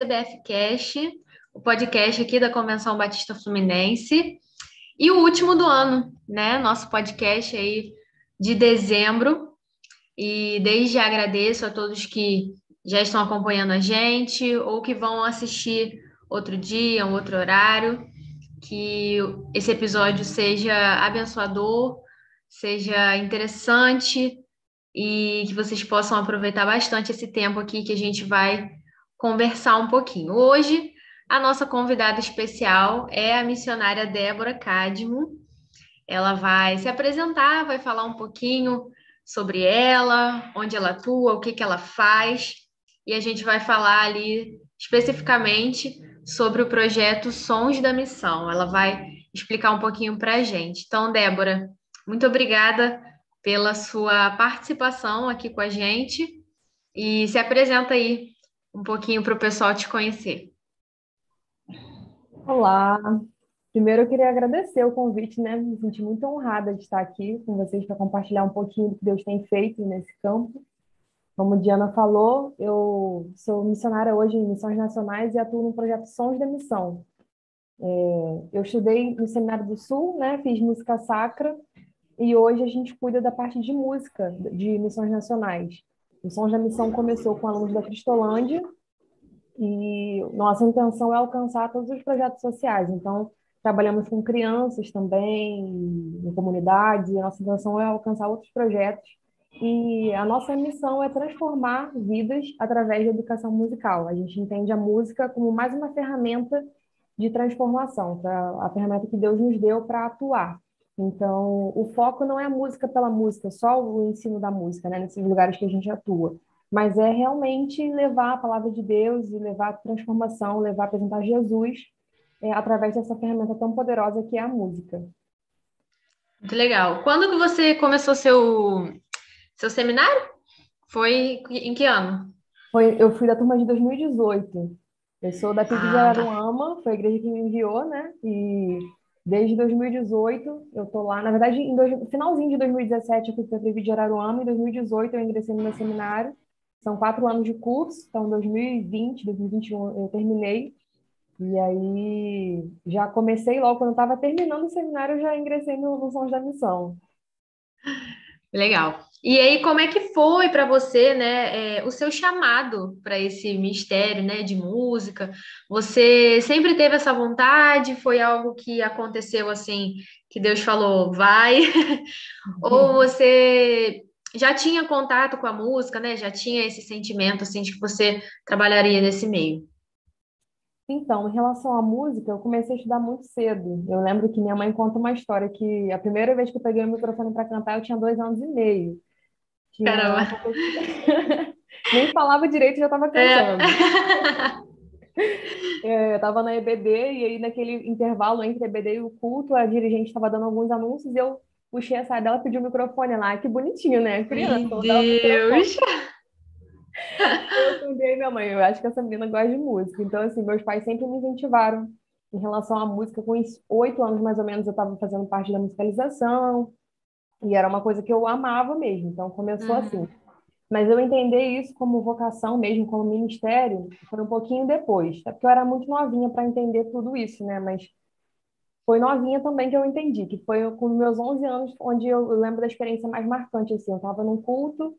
CBF Cash, o podcast aqui da Convenção Batista Fluminense. E o último do ano, né? Nosso podcast aí de dezembro. E desde já agradeço a todos que já estão acompanhando a gente ou que vão assistir outro dia, um outro horário. Que esse episódio seja abençoador, seja interessante e que vocês possam aproveitar bastante esse tempo aqui que a gente vai conversar um pouquinho. Hoje, a nossa convidada especial é a missionária Débora Cadmo. Ela vai se apresentar, vai falar um pouquinho sobre ela, onde ela atua, o que, que ela faz, e a gente vai falar ali especificamente sobre o projeto Sons da Missão. Ela vai explicar um pouquinho para a gente. Então, Débora, muito obrigada pela sua participação aqui com a gente e se apresenta aí um pouquinho para o pessoal te conhecer. Olá, primeiro eu queria agradecer o convite, né? Me senti muito honrada de estar aqui com vocês para compartilhar um pouquinho do que Deus tem feito nesse campo. Como Diana falou, eu sou missionária hoje em Missões Nacionais e atuo no projeto Sons da Missão. É, eu estudei no Seminário do Sul, né? Fiz música sacra e hoje a gente cuida da parte de música de Missões Nacionais. O Sons da Missão começou com alunos da Cristolândia e nossa intenção é alcançar todos os projetos sociais. Então, trabalhamos com crianças também, em comunidades, e a nossa intenção é alcançar outros projetos. E a nossa missão é transformar vidas através da educação musical. A gente entende a música como mais uma ferramenta de transformação, a ferramenta que Deus nos deu para atuar. Então, o foco não é a música pela música, só o ensino da música, né, nesses lugares que a gente atua mas é realmente levar a palavra de Deus e levar a transformação, levar a apresentar Jesus é, através dessa ferramenta tão poderosa que é a música. Muito legal. Quando que você começou seu seu seminário? Foi em que ano? Foi, eu fui da turma de 2018. Eu sou da PIB ah, de tá. Araruama, foi a igreja que me enviou, né? E desde 2018 eu tô lá. Na verdade, no finalzinho de 2017 eu fui para a PIB de Araruama, em 2018 eu ingressei no meu seminário. São quatro anos de curso, então 2020, 2021 eu terminei. E aí já comecei logo, quando eu estava terminando o seminário, eu já ingressei no, no Sons da Missão. Legal. E aí, como é que foi para você, né, é, o seu chamado para esse mistério, né, de música? Você sempre teve essa vontade? Foi algo que aconteceu assim, que Deus falou, vai? Ou você já tinha contato com a música, né? Já tinha esse sentimento assim de que você trabalharia nesse meio? Então, em relação à música, eu comecei a estudar muito cedo. Eu lembro que minha mãe conta uma história que a primeira vez que eu peguei o microfone para cantar, eu tinha dois anos e meio. Caramba! Nem falava direito, já estava cantando. É. eu estava na EBD e aí naquele intervalo entre a EBD e o culto, a dirigente estava dando alguns anúncios e eu puxei a saia dela, pedi o microfone lá. Que bonitinho, né? Criança. Meu Deus! Eu também, minha mãe. Eu acho que essa menina gosta de música. Então, assim, meus pais sempre me incentivaram em relação à música. Com oito anos, mais ou menos, eu estava fazendo parte da musicalização. E era uma coisa que eu amava mesmo. Então, começou uhum. assim. Mas eu entender isso como vocação mesmo, como ministério, foi um pouquinho depois. Até porque eu era muito novinha para entender tudo isso, né? Mas foi novinha também que eu entendi, que foi com meus 11 anos, onde eu, lembro da experiência mais marcante, assim, eu estava num culto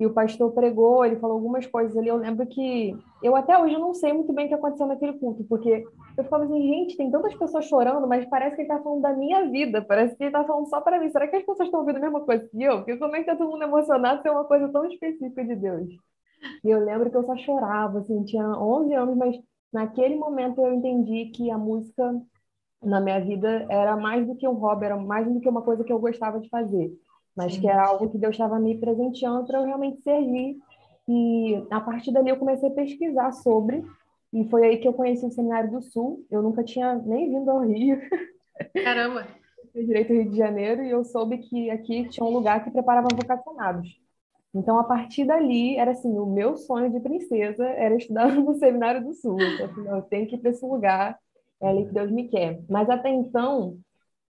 e o pastor pregou, ele falou algumas coisas ali, eu lembro que, eu até hoje não sei muito bem o que aconteceu naquele culto, porque eu ficava assim, gente, tem tantas pessoas chorando, mas parece que ele está falando da minha vida, parece que ele está falando só para mim, será que as pessoas estão ouvindo a mesma coisa que eu? Porque como é que tá todo mundo emocionado se é uma coisa tão específica de Deus? E eu lembro que eu só chorava, assim, tinha 11 anos, mas naquele momento eu entendi que a música na minha vida era mais do que um hobby, era mais do que uma coisa que eu gostava de fazer, mas Sim. que era algo que Deus estava me presenteando para eu realmente servir. E a partir dali eu comecei a pesquisar sobre, e foi aí que eu conheci o Seminário do Sul. Eu nunca tinha nem vindo ao Rio. Caramba! direito Rio de Janeiro e eu soube que aqui tinha um lugar que preparava vocacionados. Então, a partir dali, era assim, o meu sonho de princesa era estudar no Seminário do Sul. Então, assim, eu tenho que ir para esse lugar é ali que Deus me quer. Mas até então,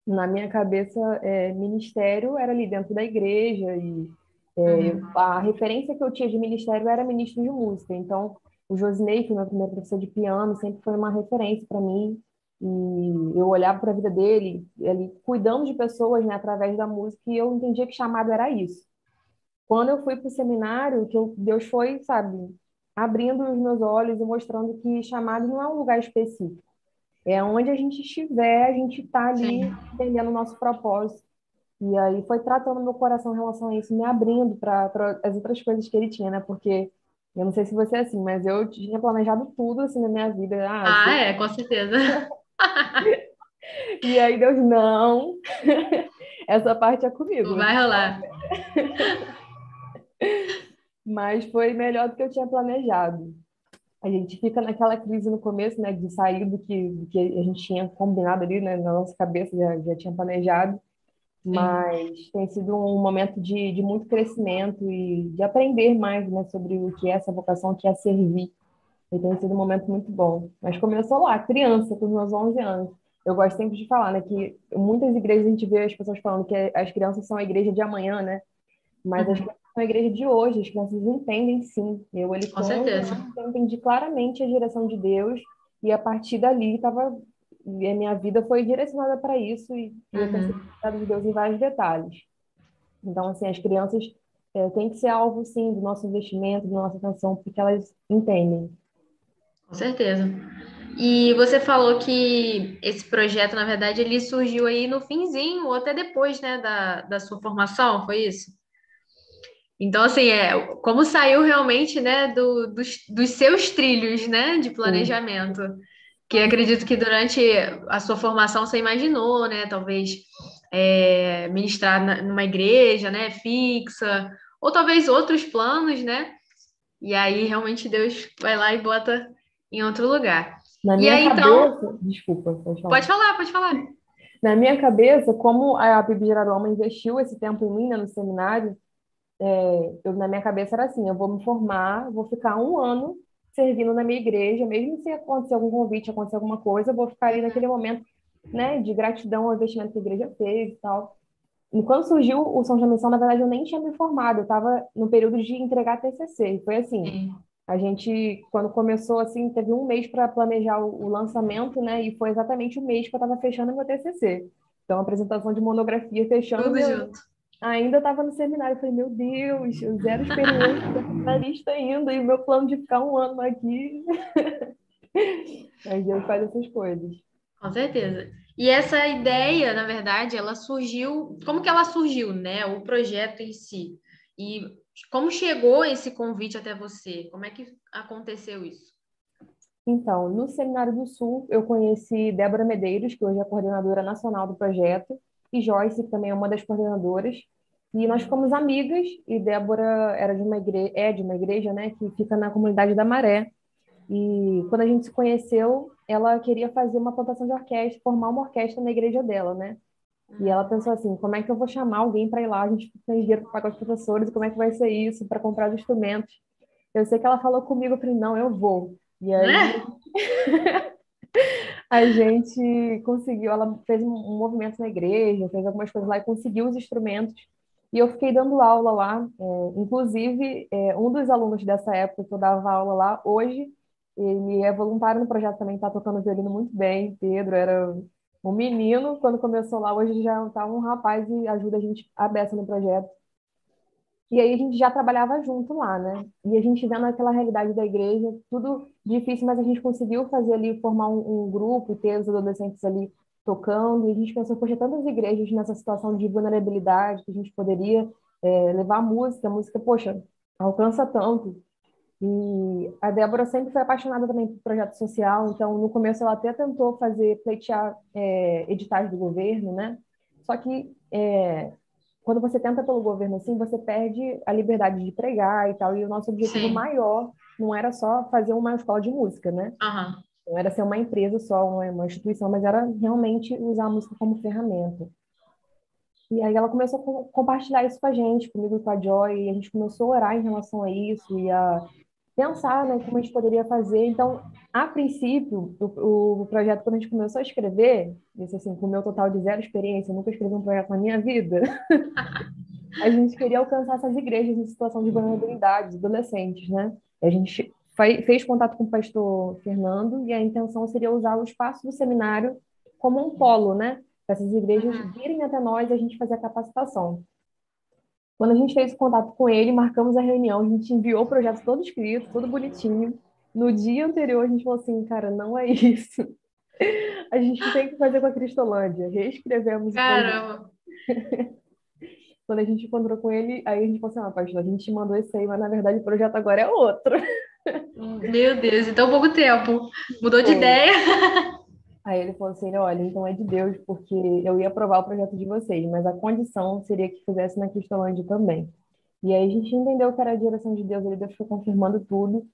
na minha cabeça, é, ministério era ali dentro da igreja e é, uhum. a referência que eu tinha de ministério era ministro de música. Então, o Josinei, que foi meu primeiro professor de piano, sempre foi uma referência para mim. E eu olhava para a vida dele, ele cuidando de pessoas né, através da música, e eu entendia que chamado era isso. Quando eu fui para o seminário, que eu, Deus foi, sabe, abrindo os meus olhos e mostrando que chamado não é um lugar específico. É onde a gente estiver, a gente está ali entendendo o nosso propósito. E aí foi tratando meu coração em relação a isso, me abrindo para as outras coisas que ele tinha, né? Porque eu não sei se você é assim, mas eu tinha planejado tudo assim na minha vida. Ah, ah assim... é, com certeza. e aí Deus, não. Essa parte é comigo. Vai rolar. mas foi melhor do que eu tinha planejado. A gente fica naquela crise no começo, né, de sair do que, do que a gente tinha combinado ali, né, na nossa cabeça, já, já tinha planejado. Mas tem sido um momento de, de muito crescimento e de aprender mais, né, sobre o que é essa vocação, o que é servir. E tem sido um momento muito bom. Mas começou lá, criança, com os meus 11 anos. Eu gosto sempre de falar, né, que muitas igrejas a gente vê as pessoas falando que as crianças são a igreja de amanhã, né? Mas uhum. as a igreja de hoje, as crianças entendem sim. Eu, ele, Com certeza. Eu entendi claramente a direção de Deus e a partir dali estava a minha vida foi direcionada para isso e uhum. eu tenho de Deus em vários detalhes. Então, assim, as crianças é, têm que ser alvo, sim, do nosso investimento, da nossa atenção, porque elas entendem. Com certeza. E você falou que esse projeto, na verdade, ele surgiu aí no finzinho, ou até depois, né, da, da sua formação, foi isso? Então, assim, é, como saiu realmente, né, do, dos, dos seus trilhos, né, de planejamento, Sim. Que acredito que durante a sua formação você imaginou, né, talvez é, ministrar na, numa igreja, né, fixa, ou talvez outros planos, né, e aí realmente Deus vai lá e bota em outro lugar. Na minha aí, então cabeça, então... desculpa, pode falar. Pode falar, pode falar. Na minha cabeça, como a Bíblia Geraroma investiu esse tempo em mim, né, no seminário, é, eu, na minha cabeça era assim, eu vou me formar, vou ficar um ano servindo na minha igreja, mesmo se acontecer algum convite, acontecer alguma coisa, eu vou ficar ali naquele momento, né, de gratidão ao investimento que a igreja fez e tal. E quando surgiu o São de Missão, na verdade, eu nem tinha me formado, eu estava no período de entregar TCC, e foi assim, Sim. a gente, quando começou, assim, teve um mês para planejar o, o, lançamento, né, e foi exatamente o mês que eu estava fechando meu TCC. Então, apresentação de monografia fechando... Tudo meu... junto ainda estava no seminário. Eu falei, meu Deus, eu zero experiência na lista ainda, e o meu plano de ficar um ano aqui. Mas Deus faz essas coisas. Com certeza. E essa ideia, na verdade, ela surgiu. Como que ela surgiu, né? O projeto em si. E como chegou esse convite até você? Como é que aconteceu isso? Então, no Seminário do Sul, eu conheci Débora Medeiros, que hoje é coordenadora nacional do projeto, e Joyce, que também é uma das coordenadoras. E nós ficamos amigas, e Débora era de uma igreja, é de uma igreja, né, que fica na comunidade da Maré. E quando a gente se conheceu, ela queria fazer uma plantação de orquestra, formar uma orquestra na igreja dela, né? E ela pensou assim: como é que eu vou chamar alguém para ir lá? A gente tem dinheiro para pagar os professores, como é que vai ser isso, para comprar os instrumentos? Eu sei que ela falou comigo, eu falei: não, eu vou. E aí. Né? a gente conseguiu, ela fez um movimento na igreja, fez algumas coisas lá e conseguiu os instrumentos. E eu fiquei dando aula lá. É, inclusive, é, um dos alunos dessa época que eu dava aula lá, hoje, ele é voluntário no projeto também, está tocando violino muito bem. Pedro era um menino quando começou lá, hoje já está um rapaz e ajuda a gente a beça no projeto. E aí a gente já trabalhava junto lá, né? E a gente vendo aquela realidade da igreja, tudo difícil, mas a gente conseguiu fazer ali, formar um, um grupo, ter os adolescentes ali tocando, e a gente pensou, poxa, tantas igrejas nessa situação de vulnerabilidade, que a gente poderia é, levar música, música, poxa, alcança tanto. E a Débora sempre foi apaixonada também por projeto social, então no começo ela até tentou fazer, pleitear é, editais do governo, né? Só que é, quando você tenta pelo governo assim, você perde a liberdade de pregar e tal. E o nosso objetivo Sim. maior não era só fazer uma escola de música, né? Uhum. Não era ser uma empresa só, uma, instituição, mas era realmente usar a música como ferramenta. E aí ela começou a compartilhar isso com a gente, comigo e com a Joy, e a gente começou a orar em relação a isso e a pensar né, como a gente poderia fazer. Então, a princípio, o, o projeto, quando a gente começou a escrever, disse assim, com o meu total de zero experiência, nunca escrevi um projeto na minha vida, a gente queria alcançar essas igrejas em situação de vulnerabilidade, adolescentes, né? A gente fez contato com o pastor Fernando e a intenção seria usar o espaço do seminário como um polo, né? Para essas igrejas uhum. virem até nós e a gente fazer a capacitação. Quando a gente fez o contato com ele, marcamos a reunião, a gente enviou o projeto todo escrito, todo bonitinho. No dia anterior, a gente falou assim, cara, não é isso. A gente tem que fazer com a Cristolândia. Reescrevemos Caramba! Quando a gente encontrou com ele, aí a gente falou assim, ah, pastor, a gente mandou esse aí, mas na verdade o projeto agora é outro. Meu Deus, então pouco tempo. Mudou Foi. de ideia. Aí ele falou assim, olha, então é de Deus, porque eu ia aprovar o projeto de vocês, mas a condição seria que fizesse na Cristolândia também. E aí a gente entendeu que era a direção de Deus, ele Deus foi confirmando tudo,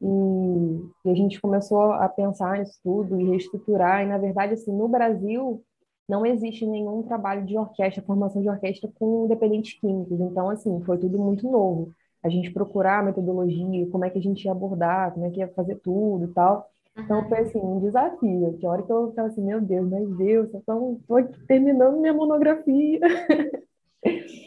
e, a gente começou a pensar nisso tudo e reestruturar, e na verdade, assim, no Brasil, não existe nenhum trabalho de orquestra, formação de orquestra com dependentes químicos, então, assim, foi tudo muito novo. A gente procurar a metodologia, como é que a gente ia abordar, como é que ia fazer tudo e tal, então foi assim, um desafio. Que hora que eu estava assim, meu Deus, mas Deus, eu estou terminando minha monografia.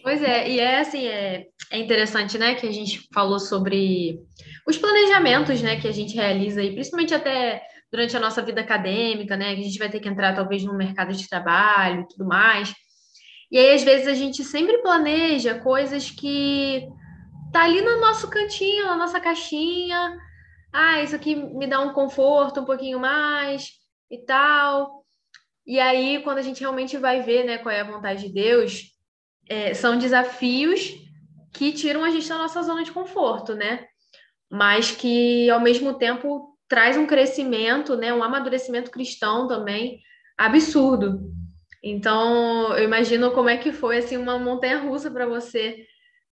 Pois é, e é assim, é, é interessante, né, que a gente falou sobre os planejamentos, né, que a gente realiza aí, principalmente até durante a nossa vida acadêmica, né, que a gente vai ter que entrar talvez no mercado de trabalho e tudo mais. E aí, às vezes, a gente sempre planeja coisas que tá ali no nosso cantinho, na nossa caixinha, ah, isso aqui me dá um conforto um pouquinho mais e tal. E aí, quando a gente realmente vai ver né, qual é a vontade de Deus, é, são desafios que tiram a gente da nossa zona de conforto, né? Mas que, ao mesmo tempo, traz um crescimento, né, um amadurecimento cristão também absurdo. Então, eu imagino como é que foi assim uma montanha russa para você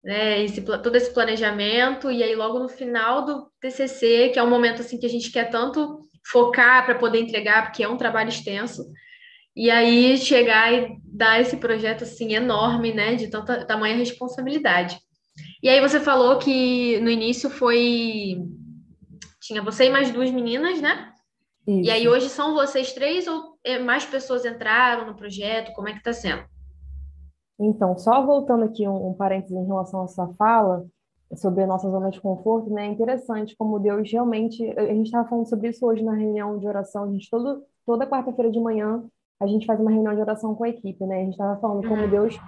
né, esse, todo esse planejamento, e aí logo no final do TCC, que é um momento assim que a gente quer tanto focar para poder entregar, porque é um trabalho extenso, e aí chegar e dar esse projeto assim enorme, né, de tanta tamanha responsabilidade. E aí você falou que no início foi tinha você e mais duas meninas, né? Isso. E aí hoje são vocês três ou é, mais pessoas entraram no projeto? Como é que está sendo? Então, só voltando aqui um, um parênteses em relação à sua fala sobre a nossa zona de conforto, né? É interessante como Deus realmente. A gente estava falando sobre isso hoje na reunião de oração. A gente, todo, toda quarta-feira de manhã, a gente faz uma reunião de oração com a equipe, né? A gente estava falando como uhum. Deus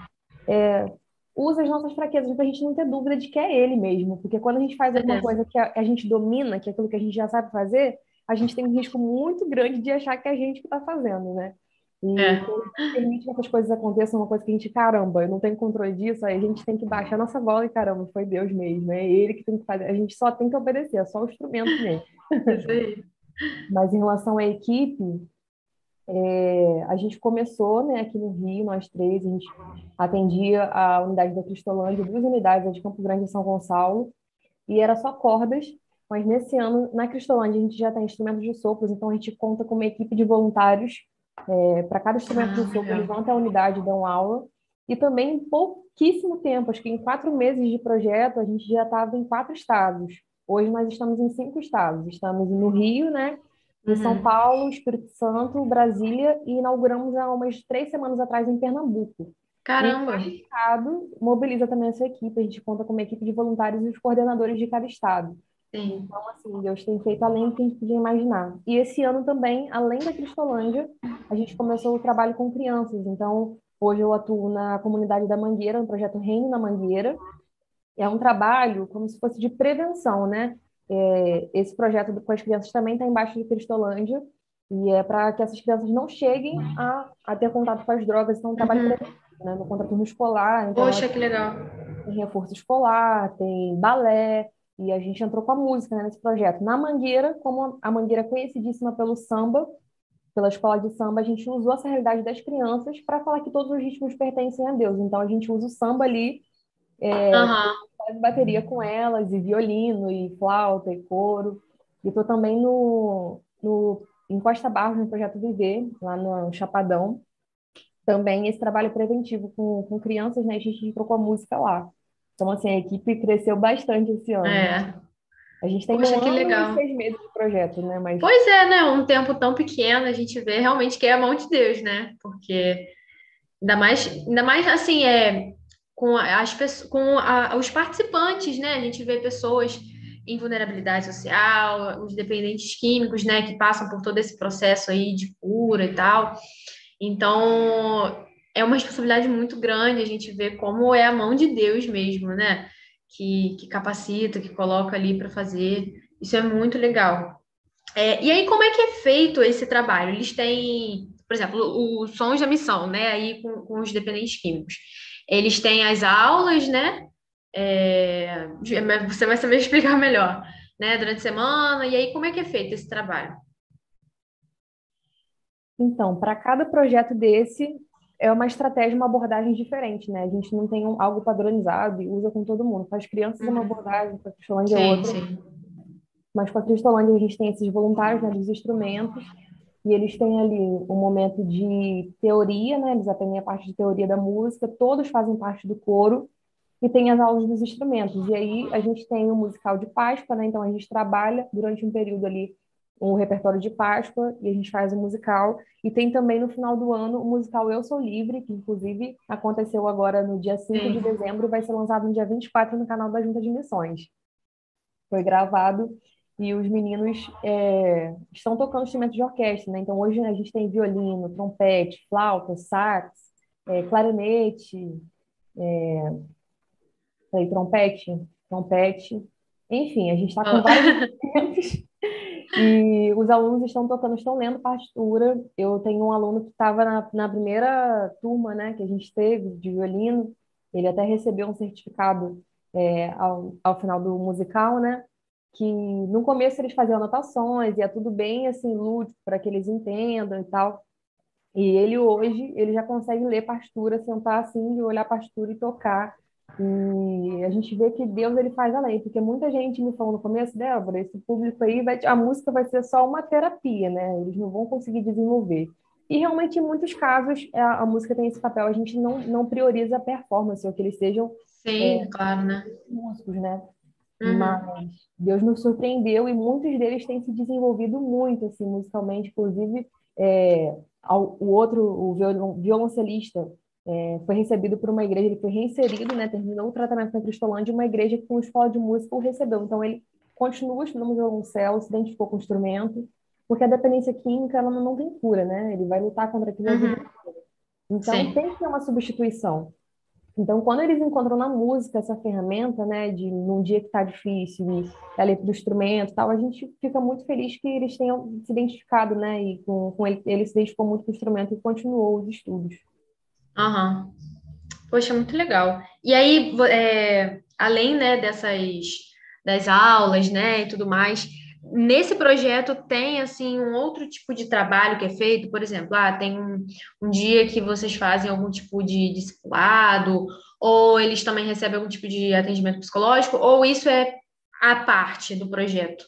é, usa as nossas fraquezas para a gente não ter dúvida de que é Ele mesmo. Porque quando a gente faz alguma coisa que a, a gente domina, que é aquilo que a gente já sabe fazer, a gente tem um risco muito grande de achar que é a gente que está fazendo, né? E é. permite que essas coisas aconteçam, uma coisa que a gente, caramba, eu não tenho controle disso, aí a gente tem que baixar nossa bola e caramba, foi Deus mesmo, é ele que tem que fazer, a gente só tem que obedecer, é só o instrumento mesmo. Mas em relação à equipe, é, a gente começou né, aqui no Rio, nós três, a gente atendia a unidade da Cristolândia, duas unidades, a de Campo Grande e São Gonçalo, e era só cordas, mas nesse ano, na Cristolândia, a gente já tem instrumentos de sopros, então a gente conta com uma equipe de voluntários é, para cada instrumento ah, do sopro, eles vão até a unidade, dão aula. E também em pouquíssimo tempo, acho que em quatro meses de projeto, a gente já estava em quatro estados. Hoje nós estamos em cinco estados. Estamos no Rio, né? Em uhum. São Paulo, Espírito Santo, Brasília e inauguramos há umas três semanas atrás em Pernambuco. Caramba! E estado mobiliza também a sua equipe. A gente conta com uma equipe de voluntários e os coordenadores de cada estado. Sim. Então, assim, Deus tem feito além do que a gente podia imaginar. E esse ano também, além da Cristolândia, a gente começou o trabalho com crianças. Então, hoje eu atuo na comunidade da Mangueira, no projeto Reino na Mangueira. É um trabalho como se fosse de prevenção, né? É, esse projeto com as crianças também está embaixo de Cristolândia, e é para que essas crianças não cheguem a, a ter contato com as drogas. Então, é um trabalho uhum. preventivo, né? No contraturno escolar. Então, Poxa, que legal! Tem reforço escolar, tem balé, e a gente entrou com a música né, nesse projeto. Na Mangueira, como a Mangueira é conhecidíssima pelo samba, pela escola de samba, a gente usou essa realidade das crianças para falar que todos os ritmos pertencem a Deus. Então a gente usa o samba ali, é, uhum. faz bateria com elas, e violino, e flauta, e coro. E estou também no, no, em Costa Barros, no Projeto Viver, lá no Chapadão. Também esse trabalho preventivo com, com crianças, né? A gente trocou a música lá. Então, assim, a equipe cresceu bastante esse ano. É. A gente tem Poxa, um que legal. seis meses de projeto, né? Mas... Pois é, né? Um tempo tão pequeno, a gente vê realmente que é a mão de Deus, né? Porque ainda mais, ainda mais assim, é com as com a, os participantes, né? A gente vê pessoas em vulnerabilidade social, os dependentes químicos, né, que passam por todo esse processo aí de cura e tal. Então, é uma responsabilidade muito grande a gente ver como é a mão de Deus mesmo, né? Que, que capacita, que coloca ali para fazer. Isso é muito legal. É, e aí, como é que é feito esse trabalho? Eles têm, por exemplo, o Sons da Missão, né? Aí com, com os dependentes químicos. Eles têm as aulas, né? É, você vai saber explicar melhor, né? Durante a semana. E aí, como é que é feito esse trabalho? Então, para cada projeto desse, é uma estratégia, uma abordagem diferente, né? A gente não tem um, algo padronizado e usa com todo mundo. Para as crianças é uma uhum. abordagem, para a Cristolândia é outra. Sim. Mas com a Cristolândia a gente tem esses voluntários né, dos instrumentos e eles têm ali um momento de teoria, né? Eles aprendem a parte de teoria da música, todos fazem parte do coro e tem as aulas dos instrumentos. E aí a gente tem o musical de Páscoa, né? Então a gente trabalha durante um período ali um repertório de Páscoa e a gente faz o musical. E tem também no final do ano o musical Eu Sou Livre, que inclusive aconteceu agora no dia 5 Sim. de dezembro vai ser lançado no dia 24 no canal da Junta de Missões. Foi gravado e os meninos é, estão tocando instrumentos de orquestra, né? Então hoje a gente tem violino, trompete, flauta, sax, é, clarinete, é, trompete, trompete, enfim, a gente está com vários instrumentos e os alunos estão tocando, estão lendo partitura. Eu tenho um aluno que estava na, na primeira turma, né, que a gente teve de violino. Ele até recebeu um certificado é, ao, ao final do musical, né? Que no começo eles faziam anotações, e é tudo bem assim lúdico para que eles entendam e tal. E ele hoje ele já consegue ler partitura, sentar assim, olhar partitura e tocar e a gente vê que Deus ele faz além, porque muita gente me falou no começo, Débora, esse público aí, vai, a música vai ser só uma terapia, né? Eles não vão conseguir desenvolver. E realmente, em muitos casos, a, a música tem esse papel, a gente não, não prioriza a performance, ou que eles sejam Sim, é, claro, né? músicos, né? Uhum. Mas Deus nos surpreendeu e muitos deles têm se desenvolvido muito, assim, musicalmente, inclusive é, o outro, o violoncelista, é, foi recebido por uma igreja, ele foi reinserido, né, terminou o tratamento na Cristolândia, uma igreja com escola de música o recebeu. Então, ele continua estudando violoncelo, se identificou com o instrumento, porque a dependência química ela não tem cura, né? Ele vai lutar contra aquilo. Uhum. Então, Sim. tem que ter uma substituição. Então, quando eles encontram na música essa ferramenta, né, de num dia que está difícil, e a letra do instrumento tal, a gente fica muito feliz que eles tenham se identificado, né, e com, com ele, ele se identificou muito com o instrumento e continuou os estudos. Aham. Poxa, muito legal. E aí, é, além, né, dessas das aulas, né, e tudo mais, nesse projeto tem assim um outro tipo de trabalho que é feito, por exemplo, ah, tem um, um dia que vocês fazem algum tipo de discipulado, ou eles também recebem algum tipo de atendimento psicológico, ou isso é a parte do projeto?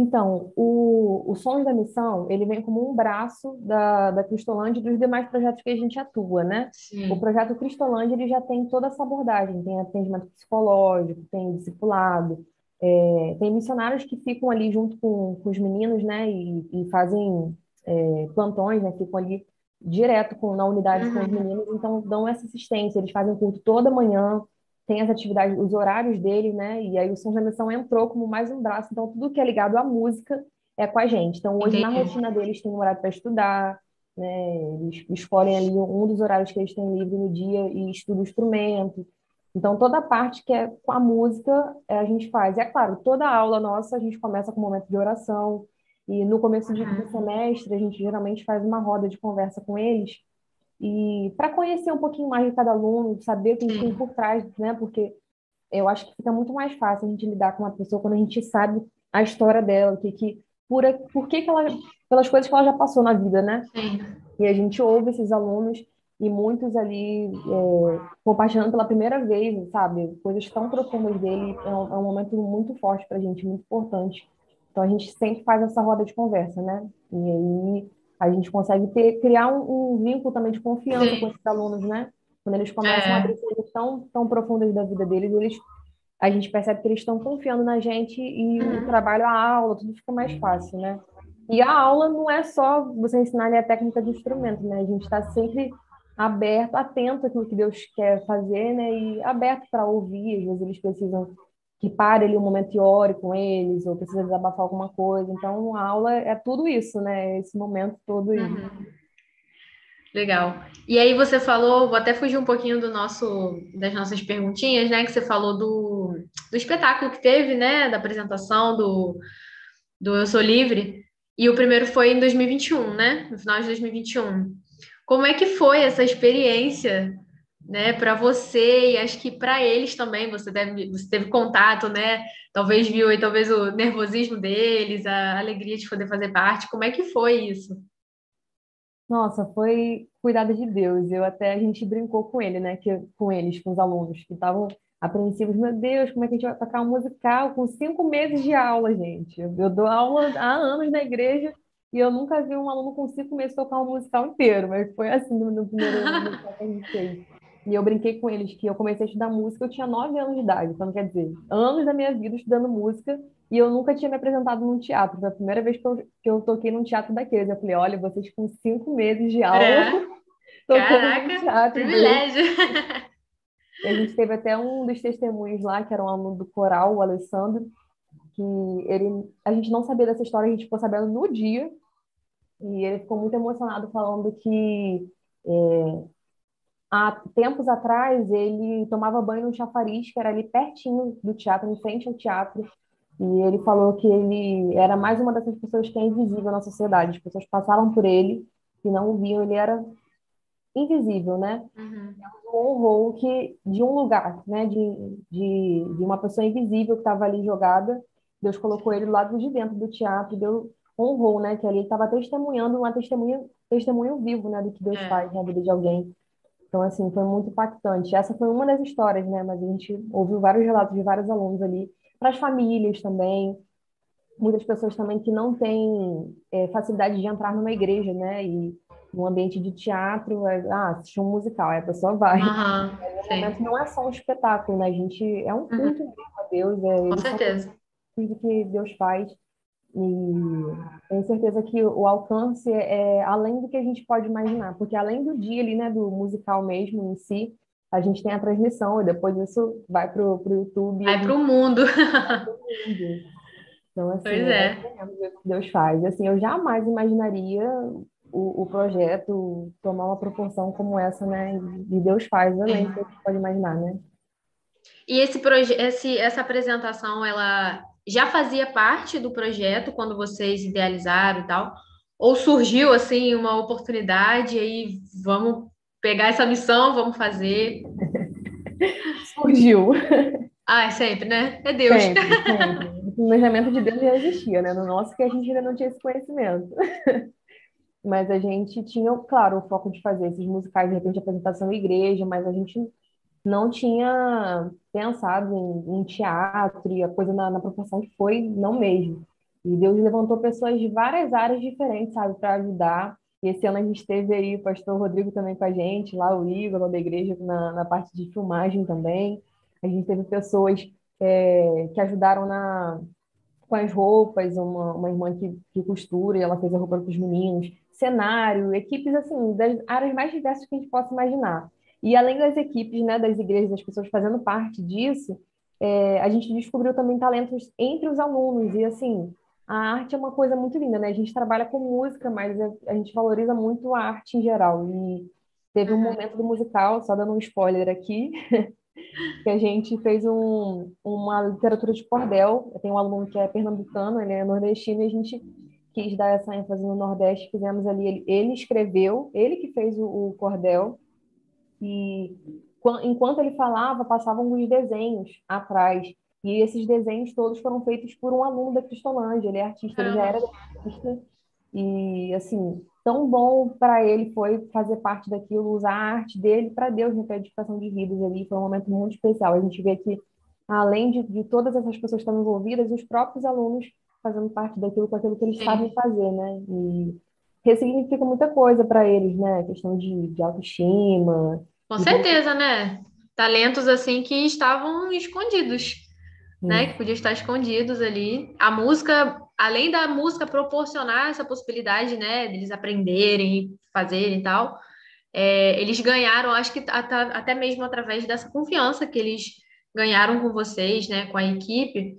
Então, o, o Sons da Missão, ele vem como um braço da, da Cristolândia e dos demais projetos que a gente atua, né? Sim. O projeto Cristolândia, ele já tem toda essa abordagem, tem atendimento psicológico, tem discipulado, é, tem missionários que ficam ali junto com, com os meninos, né? E, e fazem é, plantões, né? Ficam ali direto com, na unidade uhum. com os uhum. meninos, então dão essa assistência, eles fazem culto toda manhã, tem as atividades, os horários dele, né? E aí o São Remissão entrou como mais um braço, então tudo que é ligado à música é com a gente. Então hoje Entendi. na rotina deles tem um horário para estudar, né? Eles escolhem ali um dos horários que eles têm livre no dia e estudam o instrumento. Então toda a parte que é com a música é, a gente faz. E é claro, toda a aula nossa a gente começa com um momento de oração. E no começo de, do semestre a gente geralmente faz uma roda de conversa com eles e para conhecer um pouquinho mais de cada aluno, saber o que tem por trás, né? Porque eu acho que fica muito mais fácil a gente lidar com uma pessoa quando a gente sabe a história dela, que, que por, por que, que ela, pelas coisas que ela já passou na vida, né? Sim. E a gente ouve esses alunos e muitos ali é, compartilhando pela primeira vez, sabe? Coisas tão profundas dele, é um, é um momento muito forte para a gente, muito importante. Então a gente sempre faz essa roda de conversa, né? E aí a gente consegue ter, criar um, um vínculo também de confiança Sim. com esses alunos, né? Quando eles começam é. a abrir coisas tão, tão profundas da vida deles, eles, a gente percebe que eles estão confiando na gente e uhum. o trabalho, a aula, tudo fica mais fácil, né? E a aula não é só você ensinar a técnica do instrumento, né? A gente está sempre aberto, atento àquilo que Deus quer fazer, né? E aberto para ouvir, às vezes eles precisam que pare ali um momento e ore com eles, ou precisa desabafar alguma coisa. Então, a aula é tudo isso, né? Esse momento todo. Uhum. Legal. E aí você falou, vou até fugir um pouquinho do nosso, das nossas perguntinhas, né? Que você falou do, do espetáculo que teve, né? Da apresentação do, do Eu Sou Livre. E o primeiro foi em 2021, né? No final de 2021. Como é que foi essa experiência né, para você e acho que para eles também, você deve, você teve contato, né? Talvez viu aí talvez o nervosismo deles, a alegria de poder fazer parte. Como é que foi isso? Nossa, foi cuidado de Deus. Eu até a gente brincou com ele, né, que com eles, com os alunos que estavam apreensivos. Meu Deus, como é que a gente vai tocar um musical com cinco meses de aula, gente? Eu dou aula há anos na igreja e eu nunca vi um aluno com cinco meses tocar um musical inteiro, mas foi assim no, no primeiro musical que a gente fez. E eu brinquei com eles que eu comecei a estudar música, eu tinha nove anos de idade. Então, quer dizer, anos da minha vida estudando música e eu nunca tinha me apresentado num teatro. Foi a primeira vez que eu, que eu toquei num teatro daqueles. Eu falei, olha, vocês com cinco meses de aula é. tocando Caraca, num teatro. privilégio! E a gente teve até um dos testemunhos lá, que era um aluno do coral, o Alessandro, que ele, a gente não sabia dessa história, a gente ficou sabendo no dia, e ele ficou muito emocionado falando que é, há tempos atrás, ele tomava banho no chafariz, que era ali pertinho do teatro, em frente ao teatro. E ele falou que ele era mais uma dessas pessoas que é invisível na sociedade. As pessoas passavam por ele e não o viam, ele era invisível, né? Uhum. Honrou que de um lugar, né, de, de, de uma pessoa invisível que estava ali jogada, Deus colocou ele do lado de dentro do teatro, Deus honrou, né, que ali ele estava testemunhando uma testemunha, testemunho vivo, né, do que Deus é. faz na vida de alguém. Então, assim, foi muito impactante. Essa foi uma das histórias, né? Mas a gente ouviu vários relatos de vários alunos ali, para as famílias também, muitas pessoas também que não têm é, facilidade de entrar numa igreja, né? E no ambiente de teatro, é, ah, assistir um musical, aí a pessoa vai. Uhum, Mas, no momento não é só um espetáculo, né? A gente é um culto uhum. a Deus, é, Com certeza. tudo que Deus faz. E tenho certeza que o alcance é além do que a gente pode imaginar, porque além do dia ali, né, do musical mesmo em si, a gente tem a transmissão e depois isso vai para o YouTube. Vai para o mundo. Então, assim, pois é. é o que Deus faz. Assim, eu jamais imaginaria o, o projeto tomar uma proporção como essa, né? E Deus faz, além do que a gente pode imaginar, né? E esse projeto, esse, essa apresentação, ela já fazia parte do projeto quando vocês idealizaram e tal? Ou surgiu assim uma oportunidade e aí vamos pegar essa missão, vamos fazer? Surgiu. Ah, é sempre, né? É Deus. Sempre, sempre. O planejamento de Deus já existia, né? No nosso que a gente ainda não tinha esse conhecimento. Mas a gente tinha, claro, o foco de fazer esses musicais, de repente, apresentação em igreja, mas a gente não tinha pensado em, em teatro e a coisa na, na, proporção que foi, não mesmo. E Deus levantou pessoas de várias áreas diferentes, sabe, para ajudar. E esse ano a gente teve aí o pastor Rodrigo também com a gente, lá o Igor, lá da igreja, na, na parte de filmagem também. A gente teve pessoas é, que ajudaram na, com as roupas, uma, uma irmã que, que costura e ela fez a roupa para os meninos, cenário, equipes assim, das áreas mais diversas que a gente possa imaginar. E além das equipes, né, das igrejas, das pessoas fazendo parte disso, é, a gente descobriu também talentos entre os alunos. E assim, a arte é uma coisa muito linda, né? A gente trabalha com música, mas a, gente valoriza muito a arte em geral. E teve um uhum. momento do musical, só dando um spoiler aqui, que a gente fez um, uma literatura de cordel. Tem um aluno que é pernambucano, ele é nordestino, e a gente quis dar essa ênfase no Nordeste. Fizemos ali, ele, ele escreveu, ele que fez o, o cordel e enquanto ele falava, passavam os desenhos atrás. E esses desenhos todos foram feitos por um aluno da Cristolândia. Ele é artista, ele já era artista. E, assim, tão bom para ele foi fazer parte daquilo, usar a arte dele para Deus na edificação de vidas ali. Foi um momento muito especial. A gente vê que, além de, de todas essas pessoas que estão envolvidas, os próprios alunos fazendo parte daquilo com aquilo que eles Sim. sabem fazer, né? E ressignifica muita coisa para eles, né? A questão de, de autoestima, com certeza, né? Talentos assim que estavam escondidos, né? Que podiam estar escondidos ali. A música, além da música proporcionar essa possibilidade, né, deles aprenderem, fazerem e tal, é, eles ganharam, acho que até mesmo através dessa confiança que eles ganharam com vocês, né, com a equipe,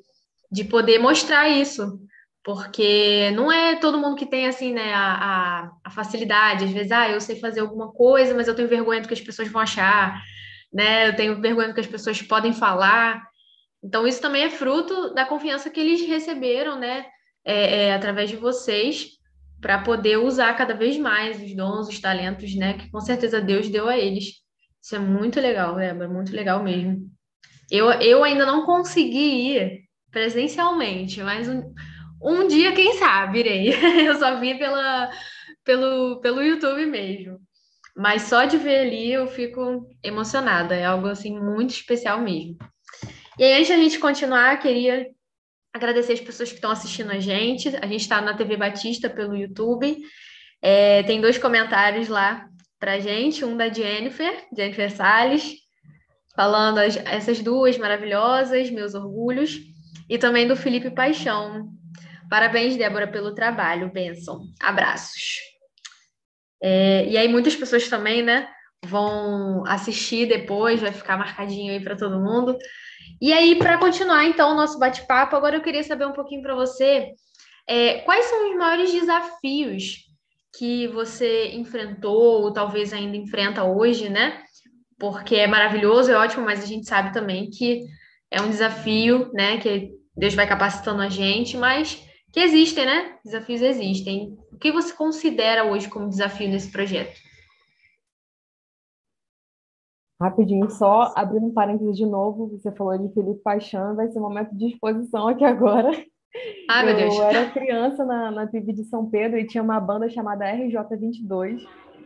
de poder mostrar isso, porque não é todo mundo que tem assim, né, a, a, a, facilidade. Às vezes, ah, eu sei fazer alguma coisa, mas eu tenho vergonha do que as pessoas vão achar, né? Eu tenho vergonha do que as pessoas podem falar. Então, isso também é fruto da confiança que eles receberam, né, é, é, através de vocês, para poder usar cada vez mais os dons, os talentos, né, que com certeza Deus deu a eles. Isso é muito legal, é muito legal mesmo. Eu, eu ainda não consegui ir presencialmente, mas um, um dia, quem sabe, irei. Eu só vi pela, pelo, pelo YouTube mesmo. Mas só de ver ali eu fico emocionada. É algo assim muito especial mesmo. E aí, antes da gente continuar, queria agradecer as pessoas que estão assistindo a gente. A gente está na TV Batista pelo YouTube. É, tem dois comentários lá para gente, um da Jennifer, Jennifer Salles, falando as, essas duas maravilhosas, meus orgulhos, e também do Felipe Paixão. Parabéns, Débora, pelo trabalho, Benção. Abraços. É, e aí, muitas pessoas também, né, vão assistir depois, vai ficar marcadinho aí para todo mundo. E aí, para continuar, então, o nosso bate-papo, agora eu queria saber um pouquinho para você é, quais são os maiores desafios que você enfrentou, ou talvez ainda enfrenta hoje, né? Porque é maravilhoso, é ótimo, mas a gente sabe também que é um desafio, né? Que Deus vai capacitando a gente, mas que existem, né? Desafios existem. O que você considera hoje como desafio nesse projeto? Rapidinho, só abrindo um parênteses de novo, você falou de Felipe Paixão, vai ser um momento de exposição aqui agora. Ai, meu Deus. Eu era criança na, na TV de São Pedro e tinha uma banda chamada RJ22.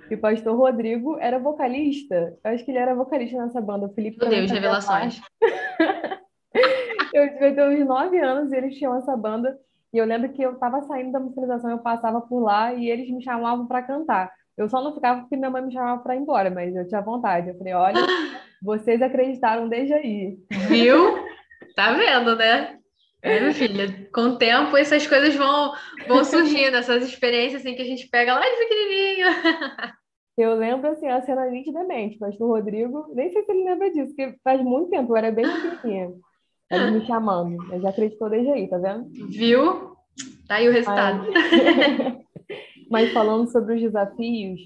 E o pastor Rodrigo era vocalista. Eu acho que ele era vocalista nessa banda. O Felipe Meu Deus, revelações. eu devia ter uns nove anos e eles tinham essa banda. E eu lembro que eu estava saindo da musicalização, eu passava por lá e eles me chamavam para cantar. Eu só não ficava porque minha mãe me chamava para ir embora, mas eu tinha vontade. Eu falei, olha, vocês acreditaram desde aí. Viu? Tá vendo, né? É, minha filha, com o tempo essas coisas vão, vão surgindo, essas experiências assim que a gente pega lá de pequenininho. Eu lembro assim, a cena nitidamente, mas o Rodrigo, nem sei se ele lembra disso, porque faz muito tempo, eu era bem pequenininha. Ele me chamando. Ele já acreditou desde aí, tá vendo? Viu? Tá aí o resultado. Mas falando sobre os desafios,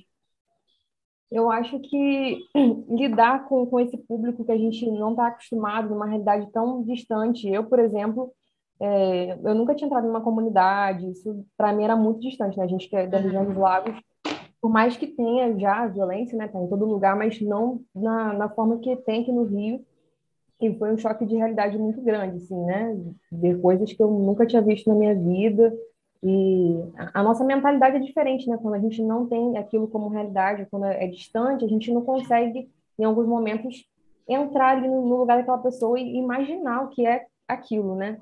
eu acho que lidar com, com esse público que a gente não está acostumado, numa realidade tão distante. Eu, por exemplo, é, eu nunca tinha entrado numa comunidade, isso para mim era muito distante, né? A gente que é da região dos lagos, por mais que tenha já violência, né? Tá em todo lugar, mas não na, na forma que tem aqui no Rio. E foi um choque de realidade muito grande, assim, né? Ver coisas que eu nunca tinha visto na minha vida. E a, nossa mentalidade é diferente, né? Quando a gente não tem aquilo como realidade, quando é, distante, a gente não consegue, em alguns momentos, entrar ali no, no lugar daquela pessoa e imaginar o que é aquilo, né?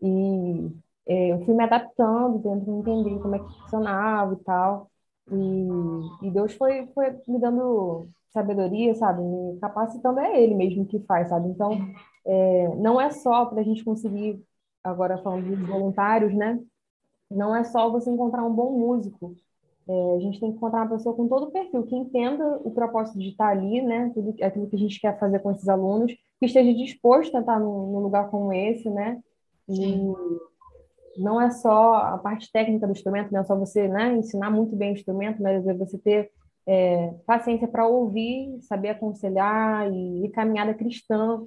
E é, eu fui me adaptando, tentando entender como é que funcionava e tal. E, e Deus foi, foi me dando sabedoria, sabe? Me capacitando é Ele mesmo que faz, sabe? Então, é, não é só para a gente conseguir, agora falando dos voluntários, né? Não é só você encontrar um bom músico. É, a gente tem que encontrar uma pessoa com todo o perfil, que entenda o propósito de estar ali, né? Tudo aquilo que a gente quer fazer com esses alunos, que esteja disposto a estar num, num lugar como esse, né? E não é só a parte técnica do instrumento, não é só você né, ensinar muito bem o instrumento, mas é você ter é, paciência para ouvir, saber aconselhar e, e caminhada cristã.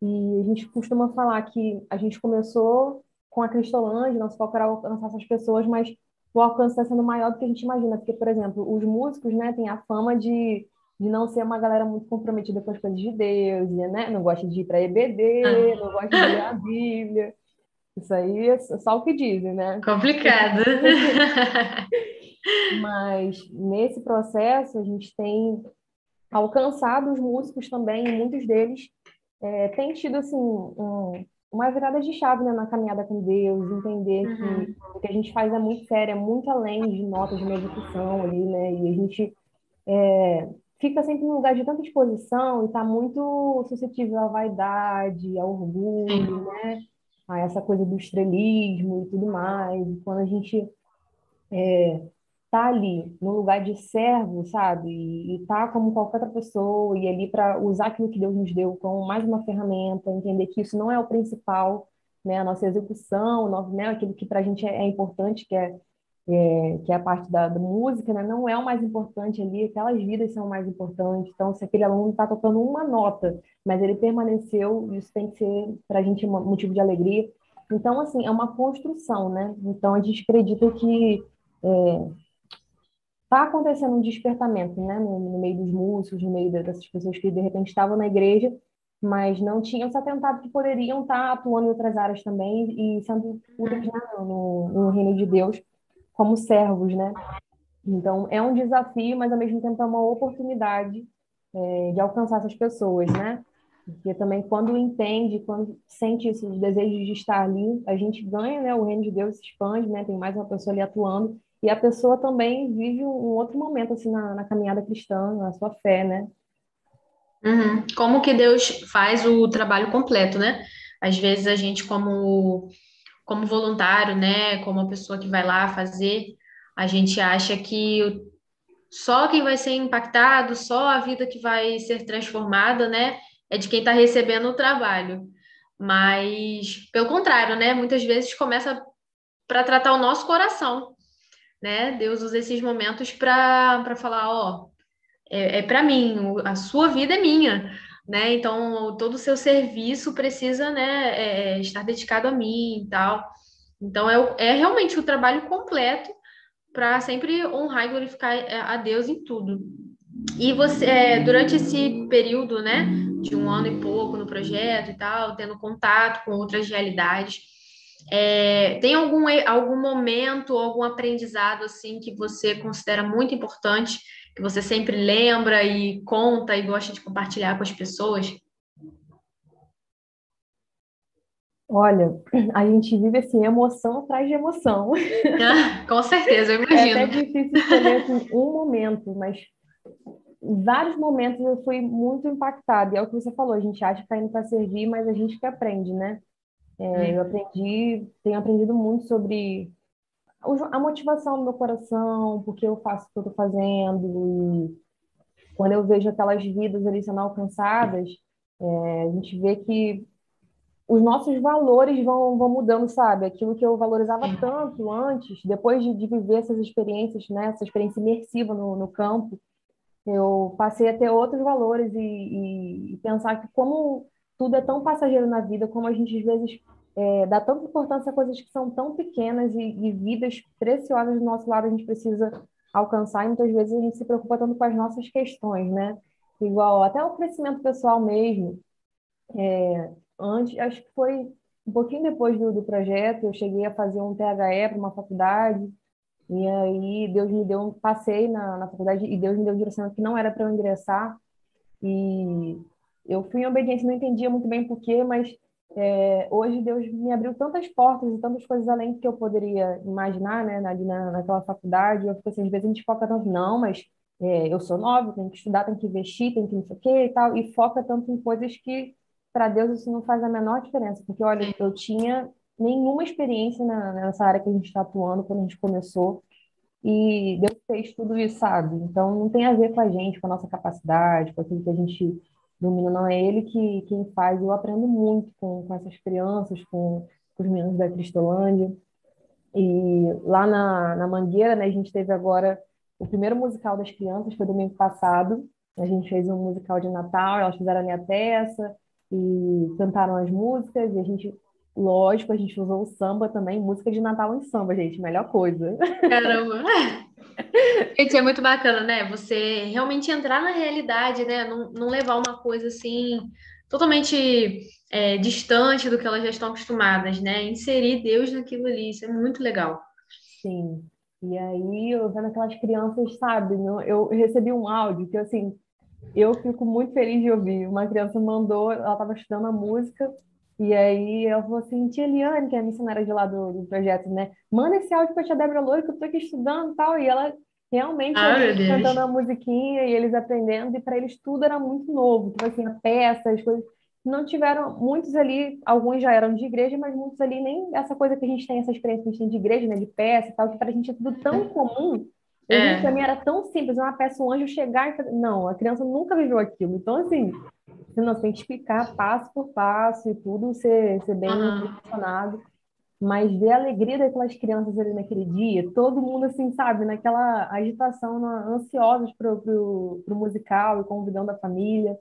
E a gente costuma falar que a gente começou com a Cristolândia, nosso foco era alcançar essas pessoas, mas o alcance está sendo maior do que a gente imagina, porque, por exemplo, os músicos, né, têm a fama de, de não ser uma galera muito comprometida com as coisas de Deus, né, não gosta de ir para EBD, ah. não gosta de ler a Bíblia, isso aí é só o que dizem, né? Complicado. Mas nesse processo a gente tem alcançado os músicos também, muitos deles é, têm tido assim um, uma virada de chave né, na caminhada com Deus, entender uhum. que o que a gente faz é muito sério, é muito além de notas de uma execução ali, né? E a gente é, fica sempre num lugar de tanta exposição e está muito suscetível à vaidade, ao orgulho, né? A essa coisa do estrelismo e tudo mais. E quando a gente é, tá ali no lugar de servo, sabe? E, e tá como qualquer outra pessoa, e ali para usar aquilo que Deus nos deu como mais uma ferramenta, entender que isso não é o principal, né? A nossa execução, né? aquilo que para a gente é, é, importante, que é, é, que é a parte da, da, música, né? Não é o mais importante ali, aquelas vidas são mais importantes. Então, se aquele aluno está tocando uma nota, mas ele permaneceu, isso tem que ser para a gente motivo de alegria. Então, assim, é uma construção, né? Então, a gente acredita que está acontecendo um despertamento, né? No, no, meio dos músicos, no meio dessas pessoas que, de repente, estavam na igreja, mas não tinham se atentado que poderiam estar tá atuando em outras áreas também e sendo úteis né, no, no reino de Deus como servos, né? Então, é um desafio, mas, ao mesmo tempo, é uma oportunidade é, de alcançar essas pessoas, né? Porque também quando entende, quando sente esse desejo de estar ali, a gente ganha, né? O reino de Deus se expande, né? Tem mais uma pessoa ali atuando e a pessoa também vive um outro momento assim na, na caminhada cristã, na sua fé, né? Uhum. Como que Deus faz o trabalho completo, né? Às vezes a gente como como voluntário, né? Como a pessoa que vai lá fazer, a gente acha que só quem vai ser impactado, só a vida que vai ser transformada, né? é de quem está recebendo o trabalho. Mas, pelo contrário, né? Muitas vezes começa para tratar o nosso coração, né? Deus usa esses momentos para falar, ó, é, é para mim, a sua vida é minha, né? Então, todo o seu serviço precisa, né, é, estar dedicado a mim e tal. Então, é, é realmente o trabalho completo para sempre honrar e glorificar é, a Deus em tudo. E você, é, durante esse período, né, de um ano e pouco no projeto e tal, tendo contato com outras realidades, é, tem algum, algum momento, algum aprendizado, assim, que você considera muito importante, que você sempre lembra e conta e gosta de compartilhar com as pessoas? Olha, a gente vive assim, emoção atrás de emoção. Ah, com certeza, eu imagino. É até difícil escolher assim, um momento, mas em vários momentos eu fui muito impactada. E é o que você falou, a gente acha que está indo para servir, mas a gente que aprende, né? É, eu aprendi, tenho aprendido muito sobre a motivação do meu coração, porque eu faço o que eu estou fazendo. E quando eu vejo aquelas vidas ali sendo alcançadas, é, a gente vê que os nossos valores vão, vão mudando, sabe? Aquilo que eu valorizava tanto antes, depois de, de viver essas experiências, né? Essa experiência imersiva no, no campo, eu passei a ter outros valores e, e, e, pensar que como tudo é tão passageiro na vida, como a gente às vezes é, dá tanta importância a coisas que são tão pequenas e, e, vidas preciosas do nosso lado a gente precisa alcançar e muitas vezes a gente se preocupa tanto com as nossas questões, né? Igual até o crescimento pessoal mesmo. É, antes, acho que foi um pouquinho depois do, do projeto, eu cheguei a fazer um THE para uma faculdade e aí Deus me deu passei na, na faculdade e Deus me deu um direcionamento que não era para eu ingressar. E eu fui em obediência, não entendia muito bem porquê, mas é, hoje Deus me abriu tantas portas e tantas coisas além do que eu poderia imaginar, né, ali na, naquela faculdade. Eu fico assim, às vezes a gente foca tanto, não, mas é, eu sou nova, tenho que estudar, tenho que investir, tenho que não sei o quê e tal, e foca tanto em coisas que para Deus isso não faz a menor diferença, porque olha, eu tinha nenhuma experiência na, nessa área que a gente está atuando quando a gente começou. E Deus fez tudo isso, sabe? Então não tem a ver com a gente, com a nossa capacidade, com aquilo que a gente domina, não é Ele que quem faz. Eu aprendo muito com, com essas crianças, com, com os meninos da Cristolândia. E lá na, na Mangueira, né, a gente teve agora o primeiro musical das crianças, foi domingo passado. A gente fez um musical de Natal, elas fizeram a minha peça e cantaram as músicas, e a gente Lógico, a gente usou o samba também, música de Natal em samba, gente, melhor coisa. Caramba! Gente, é muito bacana, né? Você realmente entrar na realidade, né? Não, não levar uma coisa assim totalmente é, distante do que elas já estão acostumadas, né? Inserir Deus naquilo ali, isso é muito legal. Sim. E aí, eu vendo aquelas crianças, sabe? Eu recebi um áudio que, assim, eu fico muito feliz de ouvir. Uma criança mandou, ela estava estudando a música e aí eu vou assim, tia Eliane, que é a missionária de lá do, do projeto, né? Manda esse áudio pra tia Débora Louro, que eu tô aqui estudando e tal. E ela realmente ah, cantando a musiquinha e eles aprendendo, e para eles tudo era muito novo. Tipo assim, a peça, as coisas. Não tiveram, muitos ali, alguns já eram de igreja, mas muitos ali nem essa coisa que a gente tem, essa experiência que a gente tem de igreja, né? De peça e tal, que pra gente é tudo tão comum. É. para mim era tão simples, uma peça, um anjo chegar e fazer. Não, a criança nunca viveu aquilo. Então, assim, você tem que explicar passo por passo e tudo, ser, ser bem uhum. Mas ver a alegria daquelas crianças ali naquele dia, todo mundo, assim, sabe, naquela agitação, na, ansiosos pro, pro, pro musical e convidando a família.